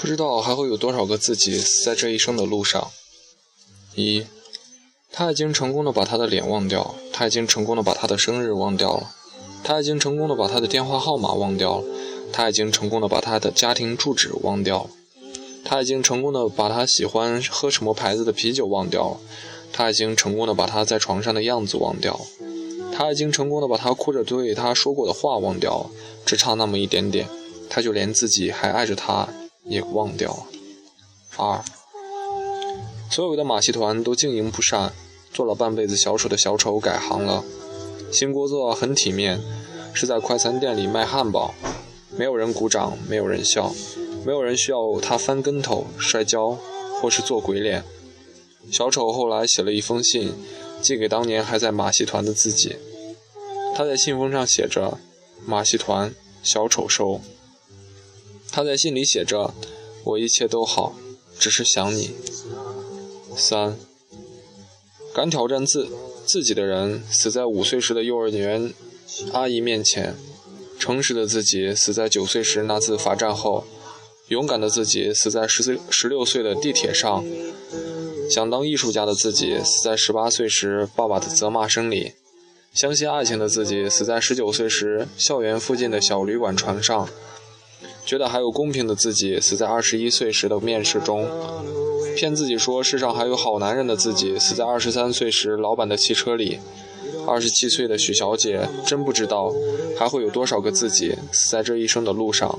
不知道还会有多少个自己在这一生的路上。一，他已经成功的把他的脸忘掉，他已经成功的把他的生日忘掉了，他已经成功的把他的电话号码忘掉了，他已经成功的把他的家庭住址忘掉了，他已经成功的把他喜欢喝什么牌子的啤酒忘掉了，他已经成功的把他在床上的样子忘掉了，他已经成功的把他哭着对他说过的话忘掉了，只差那么一点点，他就连自己还爱着他也忘掉了。二。所有的马戏团都经营不善，做了半辈子小丑的小丑改行了。新工作很体面，是在快餐店里卖汉堡，没有人鼓掌，没有人笑，没有人需要他翻跟头、摔跤或是做鬼脸。小丑后来写了一封信，寄给当年还在马戏团的自己。他在信封上写着：“马戏团，小丑收。”他在信里写着：“我一切都好，只是想你。”三，敢挑战自自己的人死在五岁时的幼儿园阿姨面前，诚实的自己死在九岁时那次罚站后，勇敢的自己死在十岁十六岁的地铁上，想当艺术家的自己死在十八岁时爸爸的责骂声里，相信爱情的自己死在十九岁时校园附近的小旅馆床上，觉得还有公平的自己死在二十一岁时的面试中。骗自己说世上还有好男人的自己，死在二十三岁时老板的汽车里。二十七岁的许小姐真不知道还会有多少个自己死在这一生的路上。